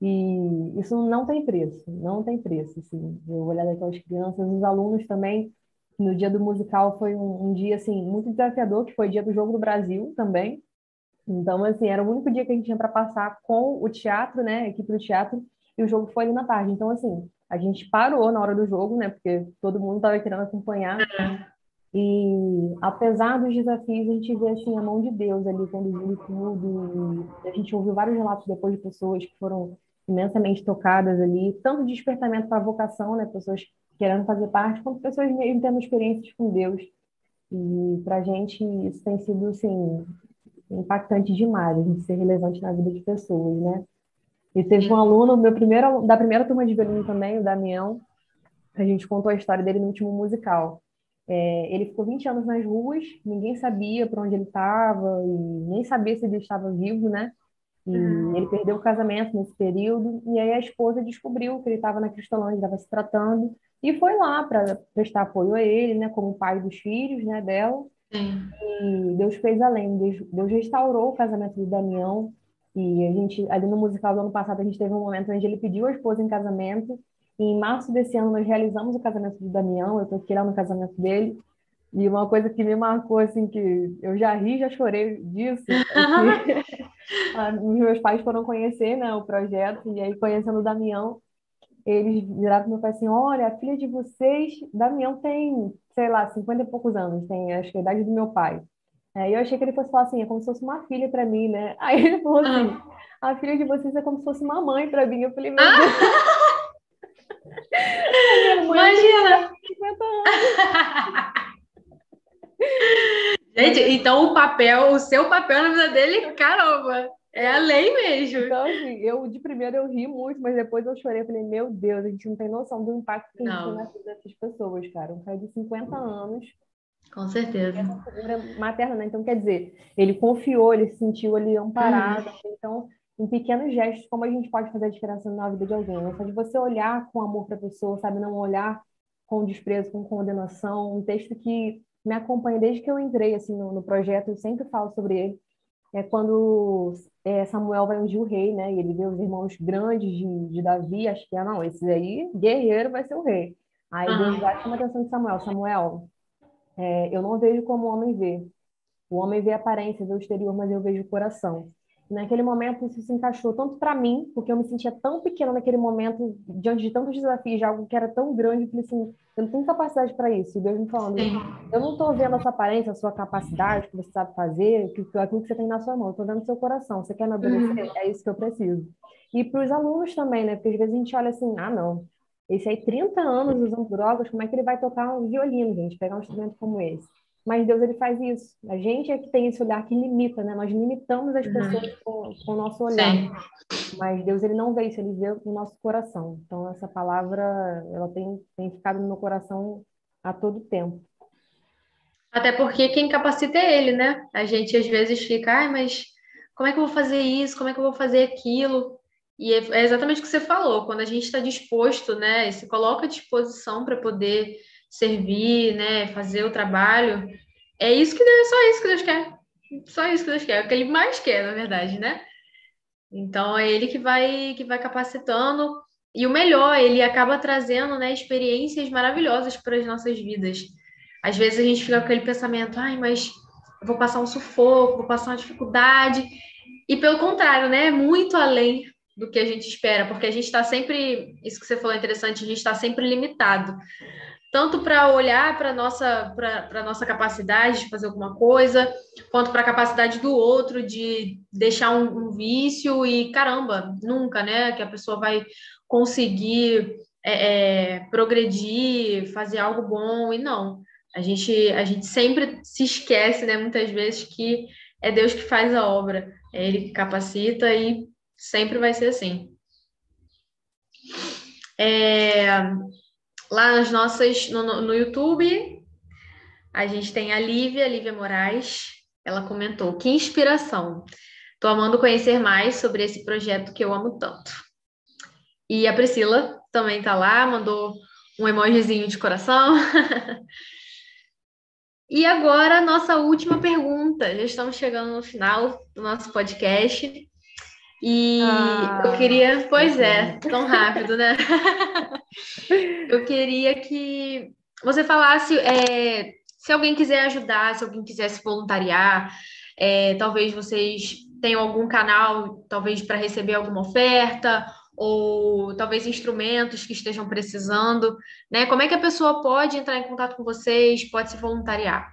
E isso não tem preço, não tem preço, assim. Eu olhar daquelas crianças, os alunos também, no dia do musical foi um, um dia, assim, muito desafiador, que foi o dia do Jogo do Brasil também. Então, assim, era o único dia que a gente tinha para passar com o teatro, né, a equipe do teatro, e o jogo foi ali na tarde. Então, assim, a gente parou na hora do jogo, né, porque todo mundo estava querendo acompanhar. E apesar dos desafios, a gente vê assim a mão de Deus ali conduzindo tudo. E a gente ouviu vários relatos depois de pessoas que foram imensamente tocadas ali, tanto de despertamento para a vocação, né, pessoas querendo fazer parte, quanto pessoas mesmo tendo experiências com Deus. E para a gente isso tem sido assim impactante demais, gente ser relevante na vida de pessoas, né? E teve um aluno, meu primeiro, da primeira turma de violino também, o Damião, a gente contou a história dele no último musical. É, ele ficou 20 anos nas ruas, ninguém sabia para onde ele estava, e nem sabia se ele estava vivo, né? E uhum. ele perdeu o casamento nesse período, e aí a esposa descobriu que ele estava na Cristolândia, estava se tratando, e foi lá para prestar apoio a ele, né, como pai dos filhos, né, dela. Sim. E Deus fez além, Deus, Deus restaurou o casamento do Damião, e a gente, ali no musical do ano passado, a gente teve um momento onde ele pediu a esposa em casamento, e em março desse ano nós realizamos o casamento do Damião, eu estou aqui lá no casamento dele, e uma coisa que me marcou, assim, que eu já ri, já chorei disso, é que os meus pais foram conhecer, né, o projeto, e aí conhecendo o Damião, eles viraram para meu pai assim, olha, a filha de vocês, Damião tem, sei lá, 50 e poucos anos, tem acho que a idade do meu pai. Aí eu achei que ele fosse falar assim, é como se fosse uma filha para mim, né? Aí ele falou assim, ah. a filha de vocês é como se fosse uma mãe para mim. Eu falei, meu ah. Deus. Imagina! 50 anos. Gente, então o papel, o seu papel na vida dele, caramba, é a lei mesmo. Então, assim, eu de primeiro eu ri muito, mas depois eu chorei. Eu falei, meu Deus, a gente não tem noção do impacto que a gente tem na vida dessas pessoas, cara. Um cara de 50 anos. Com certeza. É figura materna, né? Então, quer dizer, ele confiou, ele se sentiu ali amparado. Uhum. Então, em pequenos gestos, como a gente pode fazer a diferença na vida de alguém? Né? Só de você olhar com amor para a pessoa, sabe? Não olhar com desprezo, com condenação. Um texto que me acompanha desde que eu entrei assim no, no projeto, eu sempre falo sobre ele. É quando é, Samuel vai ungir o rei, né? E ele vê os irmãos grandes de, de Davi, acho que, ah, não, esse aí, guerreiro, vai ser o rei. Aí ah. Deus vai chamar a atenção de Samuel. Samuel, é, eu não vejo como o homem vê. O homem vê a aparência, vê o exterior, mas eu vejo o coração. Naquele momento, isso se encaixou tanto para mim, porque eu me sentia tão pequena naquele momento, diante de tantos desafios, de algo que era tão grande, que assim, eu não tenho capacidade para isso. E Deus me falando, Sim. eu não estou vendo a sua aparência, a sua capacidade, o que você sabe fazer, aquilo que você tem na sua mão, eu estou vendo o seu coração. Você quer me obedecer? Uhum. É isso que eu preciso. E para os alunos também, né? Porque às vezes a gente olha assim, ah, não, esse aí 30 anos usando drogas, como é que ele vai tocar um violino, gente? Pegar um instrumento como esse. Mas Deus ele faz isso. A gente é que tem esse olhar que limita, né? Nós limitamos as uhum. pessoas com, com, o nosso olhar. Sim. Mas Deus ele não vê isso, ele vê o nosso coração. Então essa palavra ela tem, tem ficado no meu coração a todo tempo. Até porque quem capacita é ele, né? A gente às vezes fica, ah, mas como é que eu vou fazer isso? Como é que eu vou fazer aquilo? E é, é exatamente o que você falou, quando a gente está disposto, né, e se coloca à disposição para poder servir, né, fazer o trabalho, é isso que Deus, só isso que Deus quer. Só isso que Deus quer, é o que ele mais quer, na verdade, né? Então é ele que vai que vai capacitando e o melhor, ele acaba trazendo, né, experiências maravilhosas para as nossas vidas. Às vezes a gente fica com aquele pensamento, ai, mas eu vou passar um sufoco, vou passar uma dificuldade. E pelo contrário, né, muito além do que a gente espera, porque a gente está sempre, isso que você falou é interessante, a gente está sempre limitado tanto para olhar para a nossa, nossa capacidade de fazer alguma coisa, quanto para a capacidade do outro de deixar um, um, vício e caramba, nunca, né? Que a pessoa vai conseguir é, é, progredir, fazer algo bom e não. A gente, a gente sempre se esquece, né? Muitas vezes que é Deus que faz a obra, é Ele que capacita e sempre vai ser assim. É, lá nas nossas no, no YouTube. A gente tem a Lívia, Lívia Moraes. Ela comentou: que inspiração! Estou amando conhecer mais sobre esse projeto que eu amo tanto. E a Priscila também está lá, mandou um emojizinho de coração. e agora, nossa última pergunta. Já estamos chegando no final do nosso podcast. E ah, eu queria, pois é, tão rápido, né? eu queria que você falasse é, se alguém quiser ajudar, se alguém quiser se voluntariar, é, talvez vocês tenham algum canal, talvez para receber alguma oferta, ou talvez instrumentos que estejam precisando, né? Como é que a pessoa pode entrar em contato com vocês, pode se voluntariar?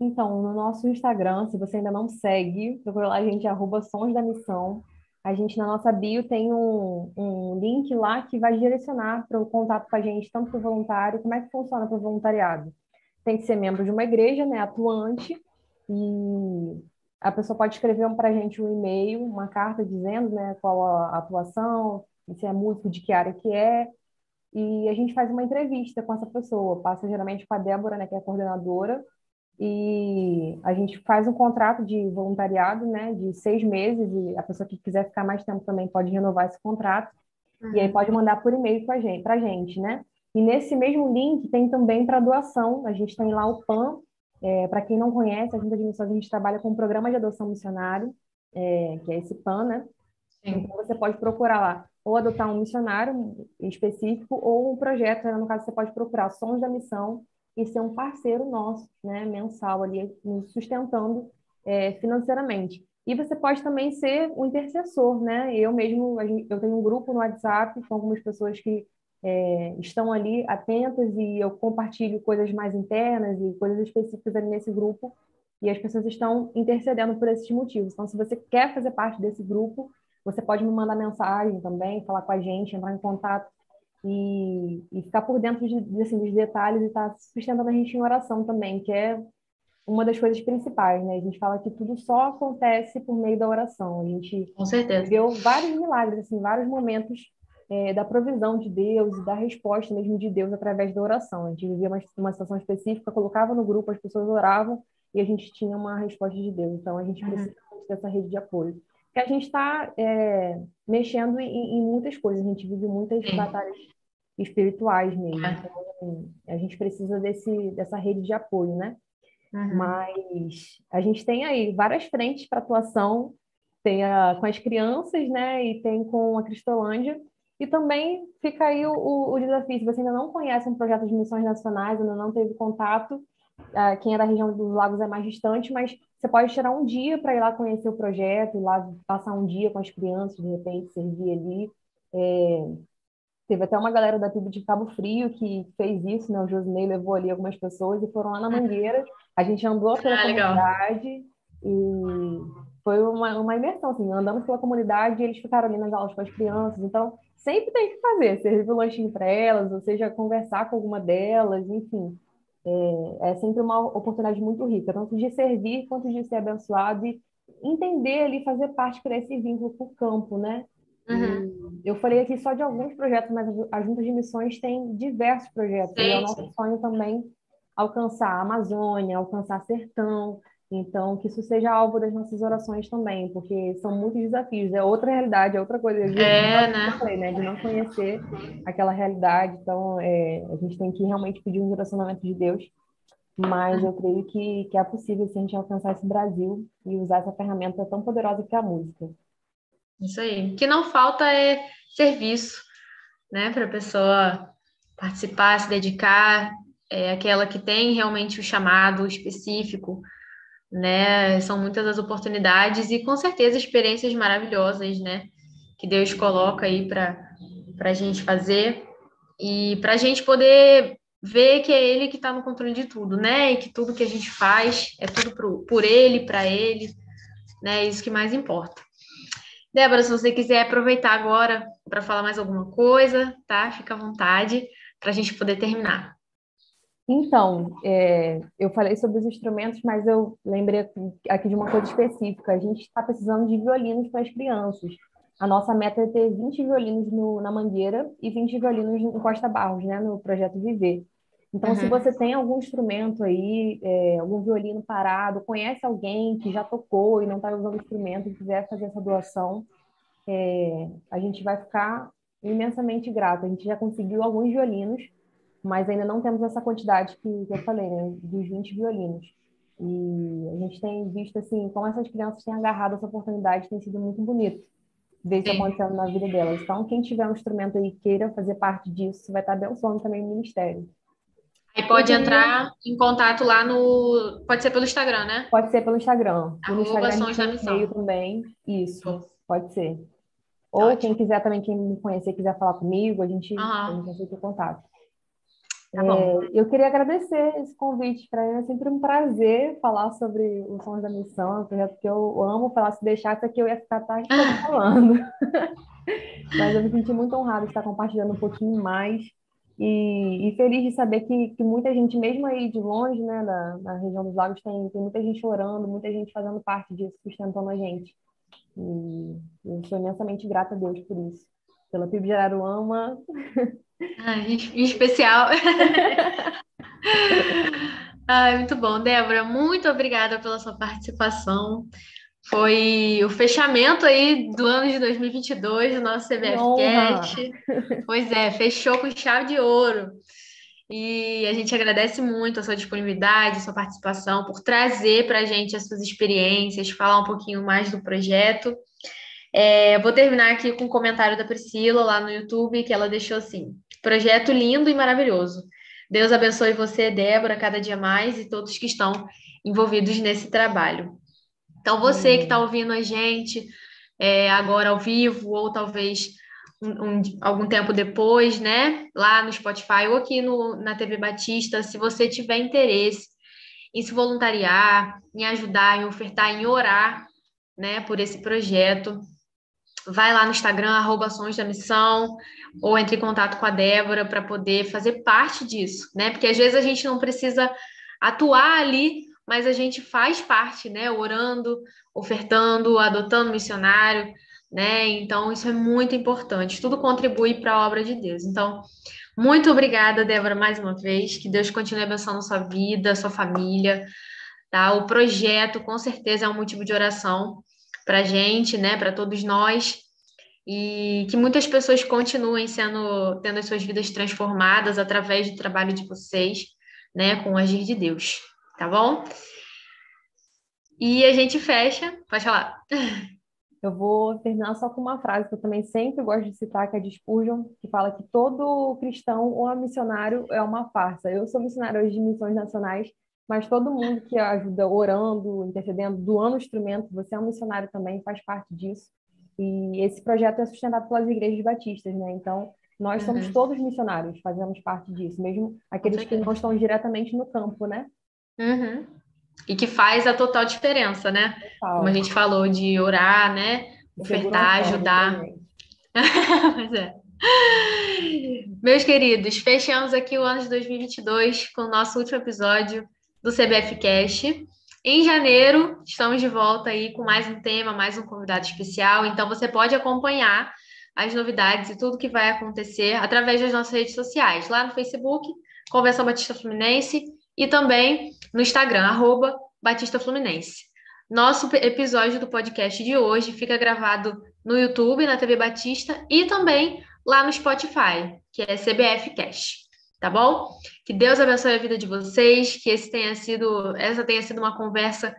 Então, no nosso Instagram, se você ainda não segue, procura lá a gente, arroba Sons da Missão. A gente, na nossa bio, tem um, um link lá que vai direcionar para o contato com a gente, tanto para o voluntário, como é que funciona para o voluntariado. Tem que ser membro de uma igreja, né, atuante, e a pessoa pode escrever para a gente um e-mail, uma carta dizendo né, qual a atuação, se é músico, de que área que é, e a gente faz uma entrevista com essa pessoa, passa geralmente com a Débora, né, que é a coordenadora, e a gente faz um contrato de voluntariado, né, de seis meses, e a pessoa que quiser ficar mais tempo também pode renovar esse contrato, uhum. e aí pode mandar por e-mail para gente, a gente, né? E nesse mesmo link tem também para doação, a gente tem lá o PAN, é, para quem não conhece, a Junta de Missões, a gente trabalha com um programa de adoção missionário, é, que é esse PAN, né? Sim. Então você pode procurar lá, ou adotar um missionário específico, ou um projeto, né? no caso você pode procurar Sons da Missão, e ser um parceiro nosso, né, mensal ali, nos sustentando é, financeiramente. E você pode também ser um intercessor, né? Eu mesmo, eu tenho um grupo no WhatsApp com algumas pessoas que é, estão ali atentas e eu compartilho coisas mais internas e coisas específicas ali nesse grupo e as pessoas estão intercedendo por esses motivos. Então, se você quer fazer parte desse grupo, você pode me mandar mensagem também, falar com a gente, entrar em contato e, e ficar por dentro de, assim, dos detalhes e estar tá sustentando a gente em oração também, que é uma das coisas principais, né? A gente fala que tudo só acontece por meio da oração. A gente Com certeza. viveu vários milagres, assim, vários momentos é, da provisão de Deus e da resposta mesmo de Deus através da oração. A gente vivia uma, uma situação específica, colocava no grupo, as pessoas oravam e a gente tinha uma resposta de Deus. Então, a gente uhum. precisa dessa rede de apoio que a gente está é, mexendo em, em, muitas coisas, a gente vive muitas Sim. batalhas espirituais mesmo. É. Então, a gente precisa desse, dessa rede de apoio, né? Uhum. Mas a gente tem aí várias frentes para atuação, tem a, com as crianças, né? E tem com a Cristolândia. E também fica aí o, o, o desafio, se você ainda não conhece um projeto de missões nacionais, ainda não teve contato, quem é da região dos lagos é mais distante, mas você pode tirar um dia para ir lá conhecer o projeto, ir lá passar um dia com as crianças, de repente servir ali. É... Teve até uma galera da tribo de Cabo Frio que fez isso, né? O Josinei levou ali algumas pessoas e foram lá na. Mangueira. A gente andou pela ah, comunidade legal. e foi uma, uma imersão, assim, andamos pela comunidade e eles ficaram ali nas aulas com as crianças. Então, sempre tem que fazer, servir o lanchinho para elas, ou seja, conversar com alguma delas, enfim é, é sempre uma oportunidade muito rica, tanto de servir quanto de ser abençoado e entender ali, fazer parte para esse vínculo com o campo, né? Uhum. Eu falei aqui só de alguns projetos, mas a Junta de Missões tem diversos projetos. Sim, e é o nosso sonho também alcançar a Amazônia, alcançar Sertão, então, que isso seja alvo das nossas orações também, porque são muitos desafios, é outra realidade, é outra coisa. é, né? Falei, né? De não conhecer aquela realidade. Então, é, a gente tem que realmente pedir um direcionamento de Deus. Mas eu creio que, que é possível se a gente alcançar esse Brasil e usar essa ferramenta tão poderosa que é a música. Isso aí. O que não falta é serviço, né? Para a pessoa participar, se dedicar, é aquela que tem realmente o chamado específico né? São muitas as oportunidades e com certeza experiências maravilhosas, né? Que Deus coloca aí para a gente fazer e para a gente poder ver que é Ele que está no controle de tudo, né? E que tudo que a gente faz é tudo pro, por Ele, para Ele, né? É isso que mais importa. Débora, se você quiser aproveitar agora para falar mais alguma coisa, tá? Fica à vontade para a gente poder terminar. Então, é, eu falei sobre os instrumentos, mas eu lembrei aqui de uma coisa específica. A gente está precisando de violinos para as crianças. A nossa meta é ter 20 violinos no, na Mangueira e 20 violinos em Costa Barros, né, no projeto Viver. Então, uhum. se você tem algum instrumento aí, é, algum violino parado, conhece alguém que já tocou e não está usando o instrumento e quiser fazer essa doação, é, a gente vai ficar imensamente grato. A gente já conseguiu alguns violinos, mas ainda não temos essa quantidade que, que eu falei, né, dos 20 violinos. E a gente tem visto, assim, como essas crianças têm agarrado essa oportunidade, tem sido muito bonito ver isso acontecendo na vida delas. Então, quem tiver um instrumento aí queira fazer parte disso, vai estar abençoando também o ministério. Aí pode entrar em contato lá no. Pode ser pelo Instagram, né? Pode ser pelo Instagram. Arroba Instagram Sons da Missão. também. Isso, pode ser. Ou Ótimo. quem quiser também, quem me conhecer, quiser falar comigo, a gente, uhum. a gente aceita o contato. Tá é, eu queria agradecer esse convite. Para mim é sempre um prazer falar sobre o Sons da Missão, um projeto que eu amo falar. Se deixasse aqui, eu ia ficar tá, falando. Mas eu me senti muito honrada de estar compartilhando um pouquinho mais e, e, feliz de saber que, que muita gente, mesmo aí de longe, né, na, na região dos lagos, tem, tem muita gente orando, muita gente fazendo parte disso, sustentando a gente. E eu sou imensamente grata a Deus por isso. Pela PIB Araruama. Ah, em especial. Ai, muito bom, Débora. Muito obrigada pela sua participação. Foi o fechamento aí do ano de 2022 do nosso CBFcast. Pois é, fechou com chave de ouro. E a gente agradece muito a sua disponibilidade, a sua participação, por trazer para a gente as suas experiências, falar um pouquinho mais do projeto. É, vou terminar aqui com um comentário da Priscila lá no YouTube, que ela deixou assim: projeto lindo e maravilhoso. Deus abençoe você, Débora, cada dia mais e todos que estão envolvidos nesse trabalho. Então, você que está ouvindo a gente é, agora ao vivo, ou talvez um, um, algum tempo depois, né? Lá no Spotify ou aqui no, na TV Batista, se você tiver interesse em se voluntariar, em ajudar, em ofertar, em orar, né, por esse projeto, vai lá no Instagram, arroba Sons da Missão, ou entre em contato com a Débora para poder fazer parte disso, né? Porque às vezes a gente não precisa atuar ali, mas a gente faz parte, né? Orando, ofertando, adotando missionário, né? Então, isso é muito importante. Tudo contribui para a obra de Deus. Então, muito obrigada, Débora, mais uma vez. Que Deus continue abençoando sua vida, sua família, tá? O projeto, com certeza, é um motivo de oração para gente, né? Para todos nós. E que muitas pessoas continuem sendo, tendo as suas vidas transformadas através do trabalho de vocês, né? Com o agir de Deus, tá bom? E a gente fecha. Pode falar. Eu vou terminar só com uma frase que eu também sempre gosto de citar, que é de Spurgeon, que fala que todo cristão ou missionário é uma farsa. Eu sou missionário hoje de missões nacionais, mas todo mundo que ajuda orando, intercedendo, doando instrumento, você é um missionário também, faz parte disso. E esse projeto é sustentado pelas igrejas batistas, né? Então, nós somos uhum. todos missionários, fazemos parte disso, mesmo aqueles que não estão diretamente no campo, né? Uhum. E que faz a total diferença, né? Total. Como a gente falou, de orar, né? Ofertar, ajudar. Mas é. Meus queridos, fechamos aqui o ano de 2022 com o nosso último episódio do CBF Cast. Em janeiro, estamos de volta aí com mais um tema, mais um convidado especial. Então, você pode acompanhar as novidades e tudo que vai acontecer através das nossas redes sociais, lá no Facebook, Convenção Batista Fluminense, e também no Instagram, arroba Batista Fluminense. Nosso episódio do podcast de hoje fica gravado no YouTube, na TV Batista e também lá no Spotify, que é CBF Cash. Tá bom? Que Deus abençoe a vida de vocês, que esse tenha sido, essa tenha sido uma conversa